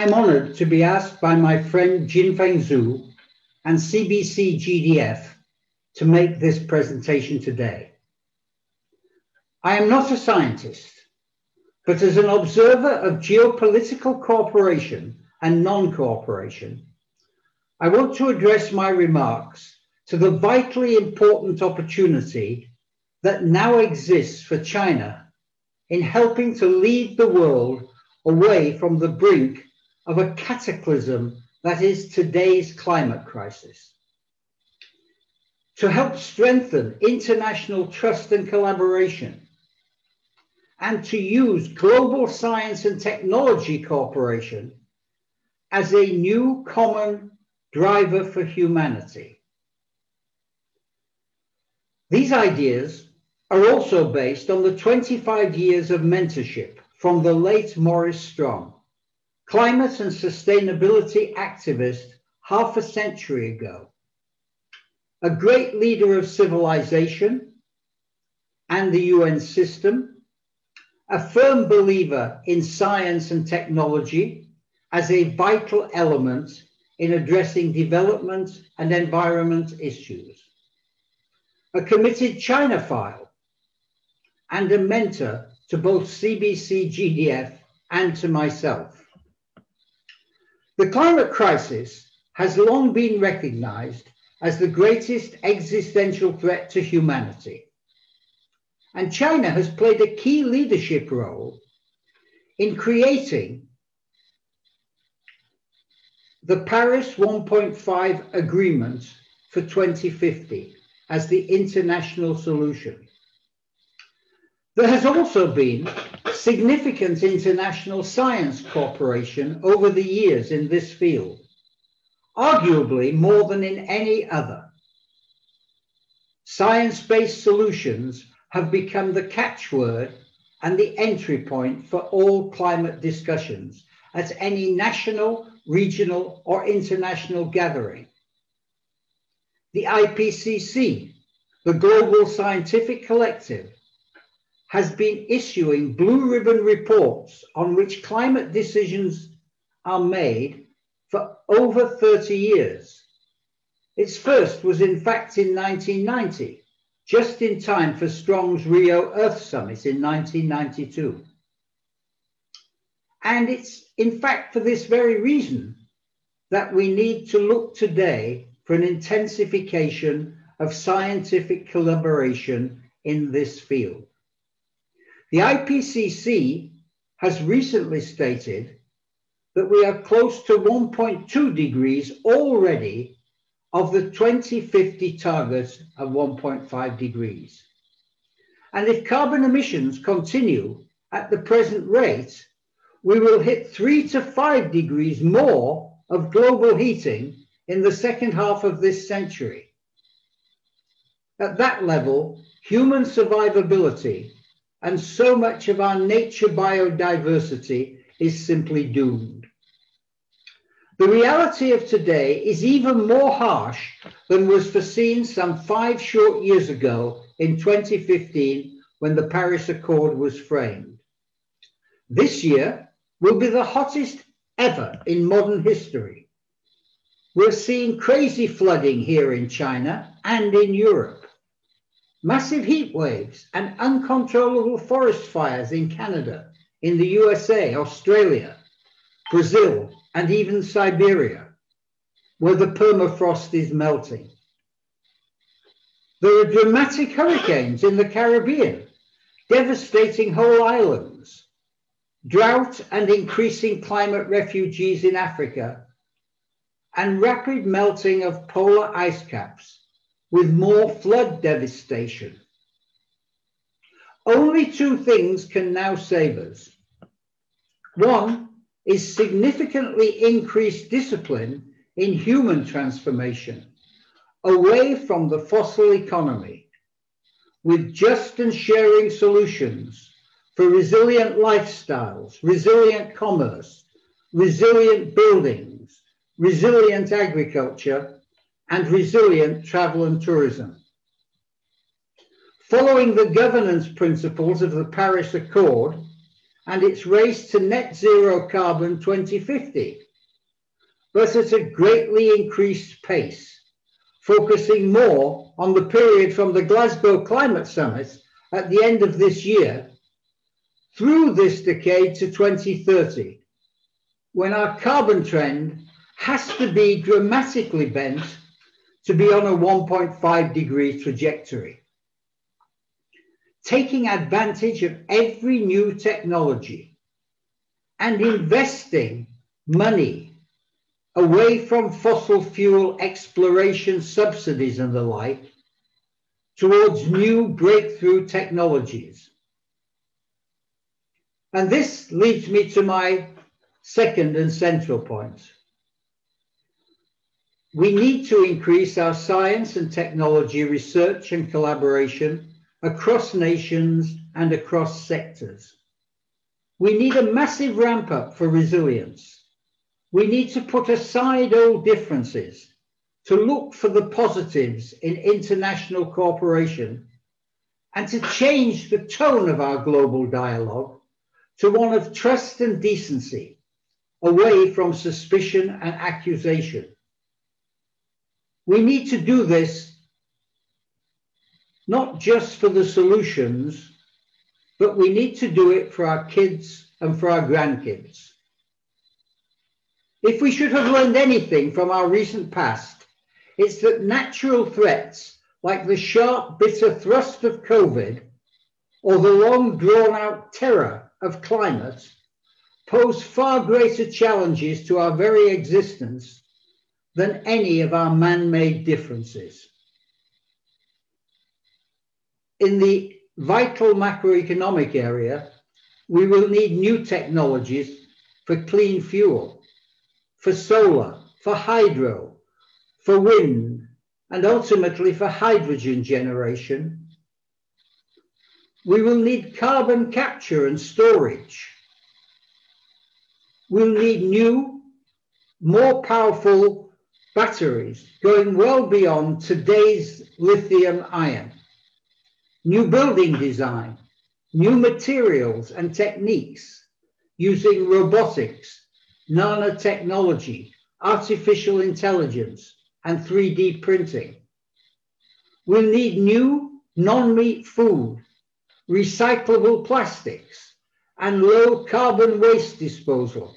I'm honored to be asked by my friend Jinfeng Zhou and CBC GDF to make this presentation today. I am not a scientist, but as an observer of geopolitical cooperation and non-cooperation, I want to address my remarks to the vitally important opportunity that now exists for China in helping to lead the world away from the brink of a cataclysm that is today's climate crisis. To help strengthen international trust and collaboration, and to use global science and technology cooperation as a new common driver for humanity. These ideas are also based on the 25 years of mentorship from the late Maurice Strong, climate and sustainability activist half a century ago, a great leader of civilization and the UN system, a firm believer in science and technology as a vital element in addressing development and environment issues, a committed Chinophile, and a mentor to both CBC GDF and to myself. The climate crisis has long been recognized as the greatest existential threat to humanity. And China has played a key leadership role in creating the Paris 1.5 agreement for 2050 as the international solution. There has also been significant international science cooperation over the years in this field, arguably more than in any other. Science based solutions have become the catchword and the entry point for all climate discussions at any national, regional, or international gathering. The IPCC, the Global Scientific Collective, has been issuing blue ribbon reports on which climate decisions are made for over 30 years. Its first was in fact in 1990, just in time for Strong's Rio Earth Summit in 1992. And it's in fact for this very reason that we need to look today for an intensification of scientific collaboration in this field. The IPCC has recently stated that we are close to 1.2 degrees already of the 2050 target of 1.5 degrees. And if carbon emissions continue at the present rate, we will hit three to five degrees more of global heating in the second half of this century. At that level, human survivability and so much of our nature biodiversity is simply doomed. The reality of today is even more harsh than was foreseen some five short years ago in 2015 when the Paris Accord was framed. This year will be the hottest ever in modern history. We're seeing crazy flooding here in China and in Europe massive heat waves and uncontrollable forest fires in Canada, in the USA, Australia, Brazil, and even Siberia, where the permafrost is melting. There are dramatic hurricanes in the Caribbean, devastating whole islands, drought and increasing climate refugees in Africa, and rapid melting of polar ice caps with more flood devastation. Only two things can now save us. One is significantly increased discipline in human transformation away from the fossil economy with just and sharing solutions for resilient lifestyles, resilient commerce, resilient buildings, resilient agriculture, and resilient travel and tourism. Following the governance principles of the Paris Accord and its race to net zero carbon 2050, but at a greatly increased pace, focusing more on the period from the Glasgow Climate Summit at the end of this year through this decade to 2030, when our carbon trend has to be dramatically bent to be on a 1.5 degree trajectory. Taking advantage of every new technology and investing money away from fossil fuel exploration subsidies and the like towards new breakthrough technologies. And this leads me to my second and central point. We need to increase our science and technology research and collaboration across nations and across sectors. We need a massive ramp up for resilience. We need to put aside old differences to look for the positives in international cooperation and to change the tone of our global dialogue to one of trust and decency, away from suspicion and accusation. We need to do this not just for the solutions, but we need to do it for our kids and for our grandkids. If we should have learned anything from our recent past, it's that natural threats like the sharp, bitter thrust of COVID or the long drawn out terror of climate pose far greater challenges to our very existence than any of our man made differences. In the vital macroeconomic area, we will need new technologies for clean fuel, for solar, for hydro, for wind, and ultimately for hydrogen generation. We will need carbon capture and storage. We'll need new, more powerful batteries going well beyond today's lithium ion. New building design, new materials and techniques using robotics, nanotechnology, artificial intelligence, and 3D printing. We'll need new non-meat food, recyclable plastics, and low carbon waste disposal.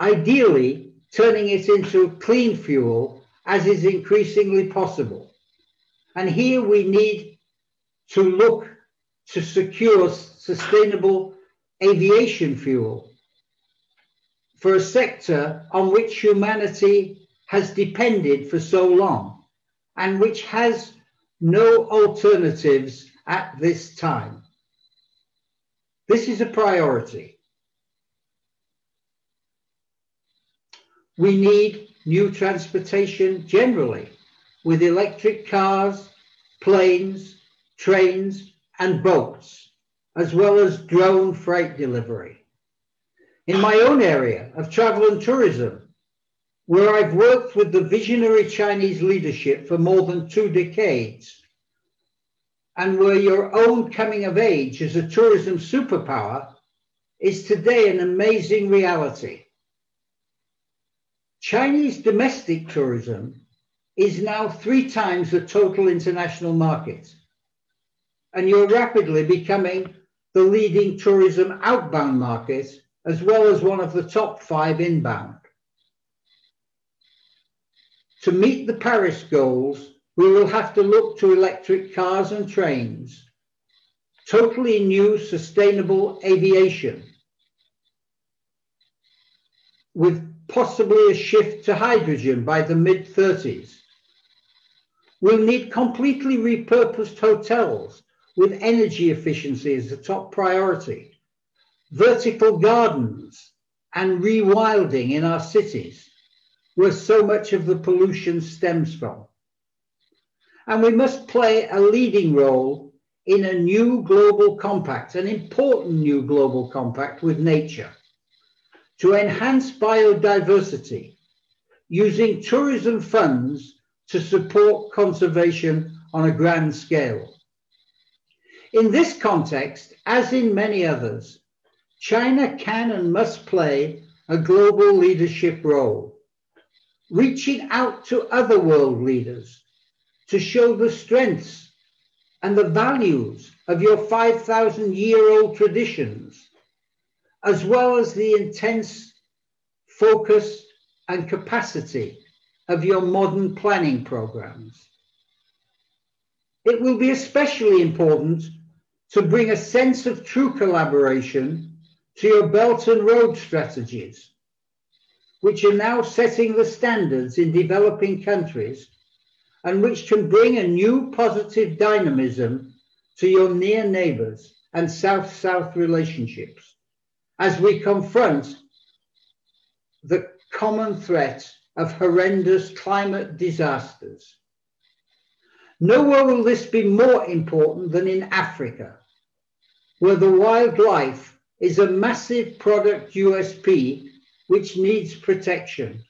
Ideally, turning it into clean fuel as is increasingly possible. And here we need to look to secure sustainable aviation fuel for a sector on which humanity has depended for so long and which has no alternatives at this time. This is a priority. We need new transportation generally with electric cars, planes, trains, and boats, as well as drone freight delivery. In my own area of travel and tourism, where I've worked with the visionary Chinese leadership for more than two decades, and where your own coming of age as a tourism superpower is today an amazing reality. Chinese domestic tourism is now three times the total international market. And you're rapidly becoming the leading tourism outbound market, as well as one of the top five inbound. To meet the Paris goals, we will have to look to electric cars and trains, totally new sustainable aviation, with possibly a shift to hydrogen by the mid 30s. We'll need completely repurposed hotels with energy efficiency as a top priority, vertical gardens, and rewilding in our cities, where so much of the pollution stems from. And we must play a leading role in a new global compact, an important new global compact with nature to enhance biodiversity using tourism funds to support conservation on a grand scale. In this context, as in many others, China can and must play a global leadership role, reaching out to other world leaders to show the strengths and the values of your 5,000 year old traditions, as well as the intense focus and capacity of your modern planning programs. It will be especially important to bring a sense of true collaboration to your Belt and Road strategies, which are now setting the standards in developing countries and which can bring a new positive dynamism to your near neighbors and South South relationships as we confront the common threat of horrendous climate disasters. Nowhere will this be more important than in Africa, where the wildlife is a massive product USP which needs protection,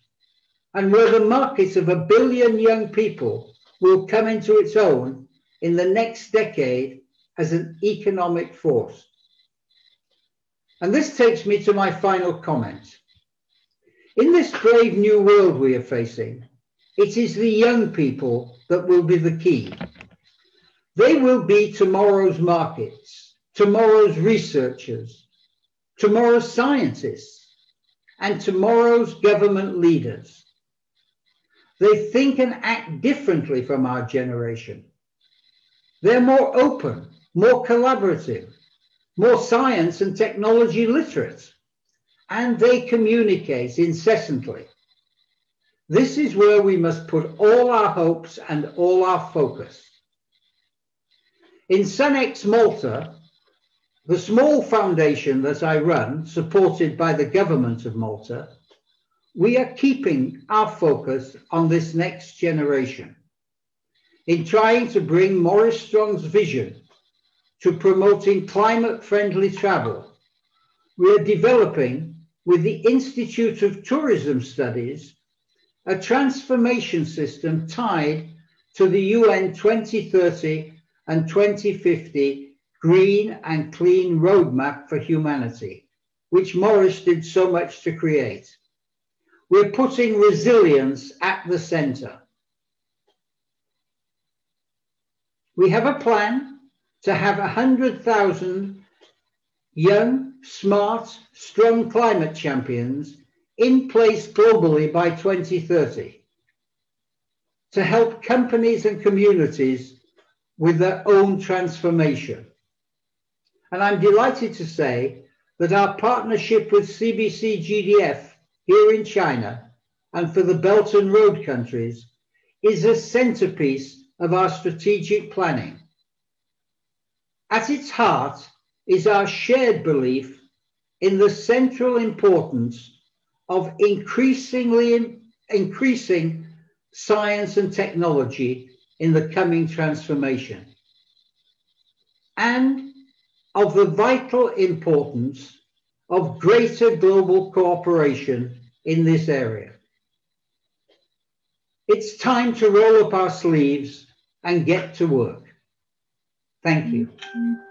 and where the market of a billion young people will come into its own in the next decade as an economic force. And this takes me to my final comment. In this brave new world we are facing, it is the young people that will be the key. They will be tomorrow's markets, tomorrow's researchers, tomorrow's scientists, and tomorrow's government leaders. They think and act differently from our generation. They're more open, more collaborative, more science and technology literate, and they communicate incessantly. This is where we must put all our hopes and all our focus. In SUNx Malta, the small foundation that I run, supported by the government of Malta, we are keeping our focus on this next generation in trying to bring Maurice Strong's vision to promoting climate friendly travel. We are developing with the Institute of Tourism Studies a transformation system tied to the UN 2030 and 2050 Green and Clean Roadmap for Humanity, which Maurice did so much to create. We're putting resilience at the center. We have a plan to have 100,000 young, smart, strong climate champions in place globally by 2030 to help companies and communities with their own transformation. And I'm delighted to say that our partnership with CBC GDF here in China and for the Belt and Road countries is a centerpiece of our strategic planning. At its heart is our shared belief in the central importance of increasingly increasing science and technology in the coming transformation and of the vital importance of greater global cooperation in this area. It's time to roll up our sleeves and get to work. Thank you. Mm-hmm.